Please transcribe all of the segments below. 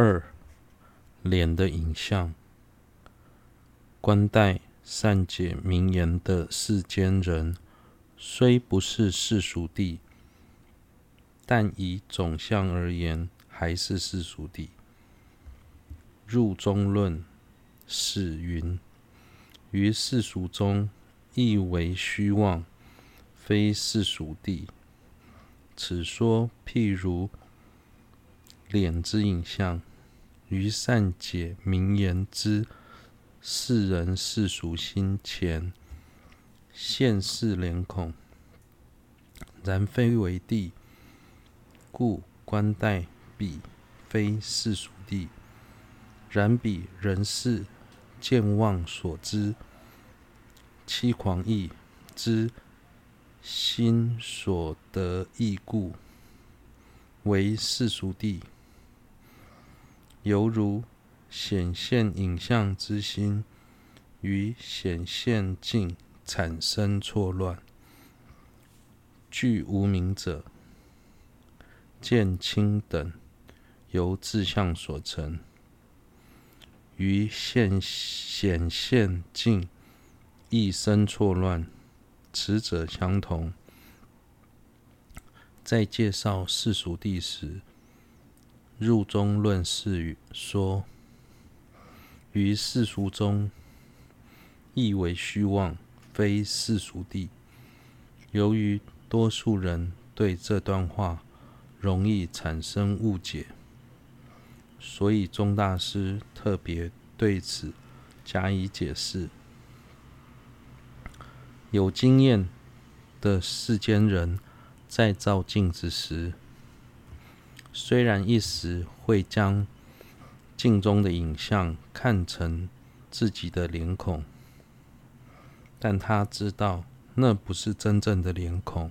二、脸的影像。观待善解名言的世间人，虽不是世俗谛，但以总相而言，还是世俗谛。入中论释云：于世俗中，亦为虚妄，非世俗谛。此说譬如脸之影像，于善解名言之世人世俗心前现世脸孔，然非为谛，故观待彼非世俗谛。然彼人世见忘所知，欺誑义之心所得亦故，为世俗谛。犹如显现影像之心，与显现境产生错乱，具无明者，见清等，由自相所成。于现显现境亦生错乱，此者相同。在介绍世俗地时，入中论释语说：于世俗中，亦为虚妄，非世俗地。由于多数人对这段话容易产生误解。所以，宗大师特别对此加以解释。有经验的世间人在照镜子时，虽然一时会将镜中的影像看成自己的脸孔，但他知道那不是真正的脸孔，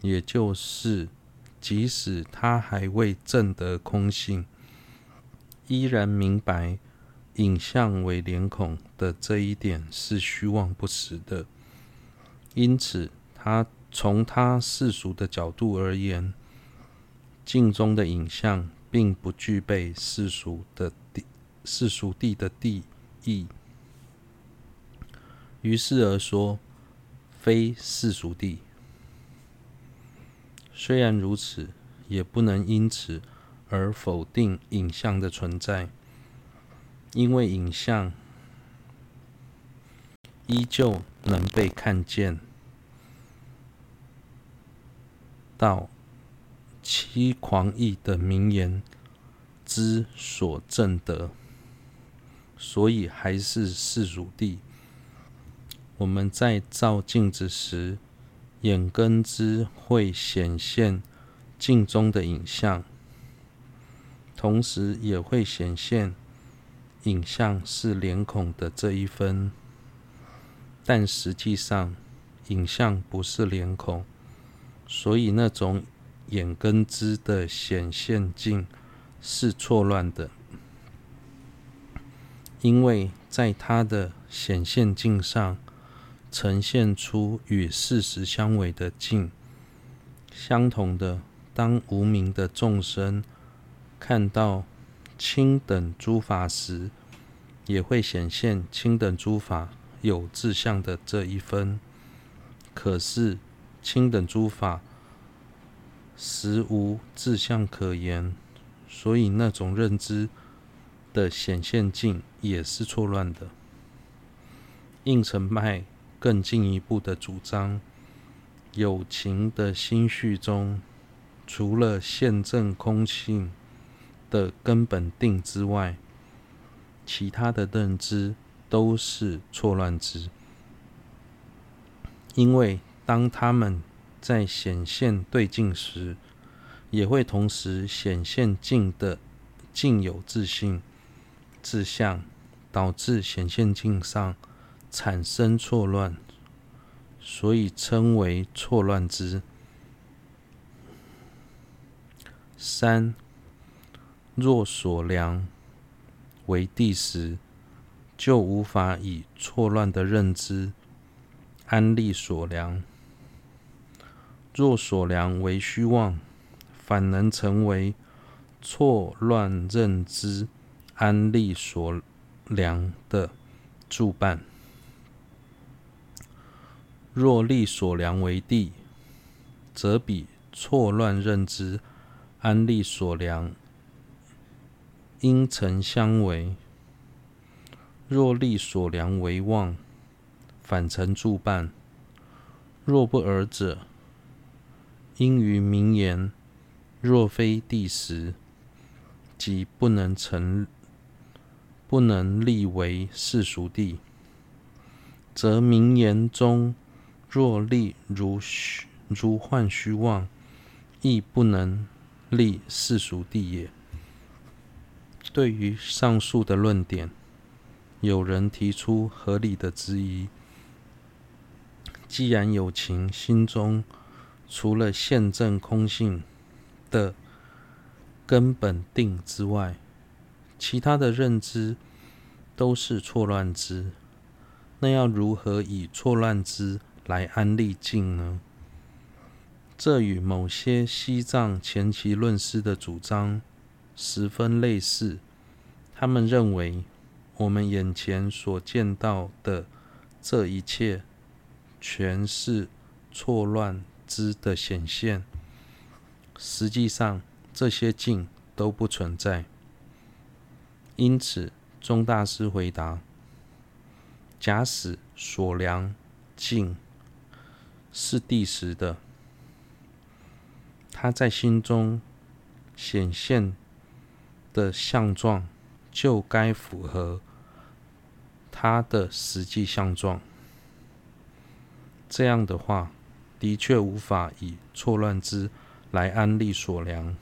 也就是，即使他还未证得空性。依然明白影像为脸孔的这一点是虚妄不实的，因此他从他世俗的角度而言，镜中的影像并不具备世俗的地、世俗地的谛义，于是而说非世俗地。虽然如此，也不能因此。而否定影像的存在，因为影像依旧能被看见到七狂义的名言之所证得，所以还是世俗地。我们在照镜子时，眼根之会显现镜中的影像。同时也会显现影像是脸孔的这一分，但实际上影像不是脸孔，所以那种眼根知的显现境是错乱的，因为在它的显现境上呈现出与事实相违的境，相同的，当无明的众生。看到清等诸法时，也会显现清等诸法有自相的这一分。可是清等诸法实无自相可言，所以那种认知的显现境也是错乱的。应成派更进一步的主张，有情的心绪中，除了现证空性。的根本定之外，其他的认知都是错乱之。因为当他们在显现对境时，也会同时显现境的境有自性、自相，导致显现境上产生错乱，所以称为错乱之。三。若所量为地时，就无法以错乱的认知安立所量；若所量为虚妄，反能成为错乱认知安立所量的助伴。若立所量为地，则比错乱认知安立所量应成相违；若立所量为妄，反成助伴。若不尔者，应于名言：若非谛时，即不能成，不能立为世俗地，则名言中。若立如如幻虚妄，亦不能立世俗地也。对于上述的论点，有人提出合理的质疑：既然有情心中除了现证空性的根本定之外，其他的认知都是错乱之，那要如何以错乱之来安立境呢？这与某些西藏前期论师的主张十分类似。他们认为，我们眼前所见到的这一切，全是错乱知的显现。实际上，这些境都不存在。因此，钟大师回答：假使所量境。是谛实的，他在心中显现的相状，就该符合他的实际相状。这样的话，的确无法以错乱之来安立所量。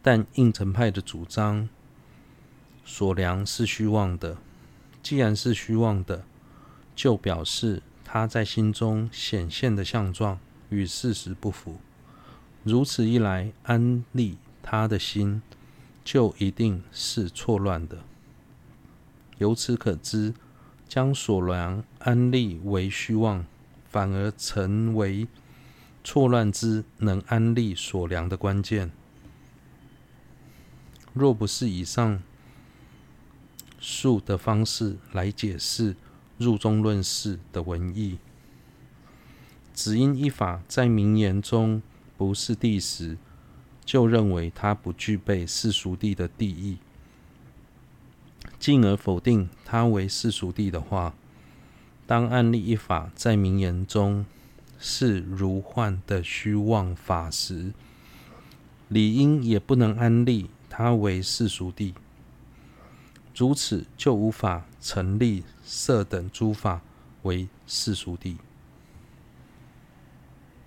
但应成派的主张，所量是虚妄的。既然是虚妄的，就表示。他在心中显现的相状与事实不符，如此一来，安立他的心就一定是错乱的。由此可知，将所量安立为虚妄，反而成为错乱之能安立所量的关键。若不是以上述的方式来解释。入中论释的文义，只因一法在名言中不是谛实，就认为它不具备世俗地的谛义，进而否定它为世俗地的话，当案例一法在名言中是如幻的虚妄法时，理应也不能安立它为世俗谛。如此就无法成立色等诸法为世俗谛。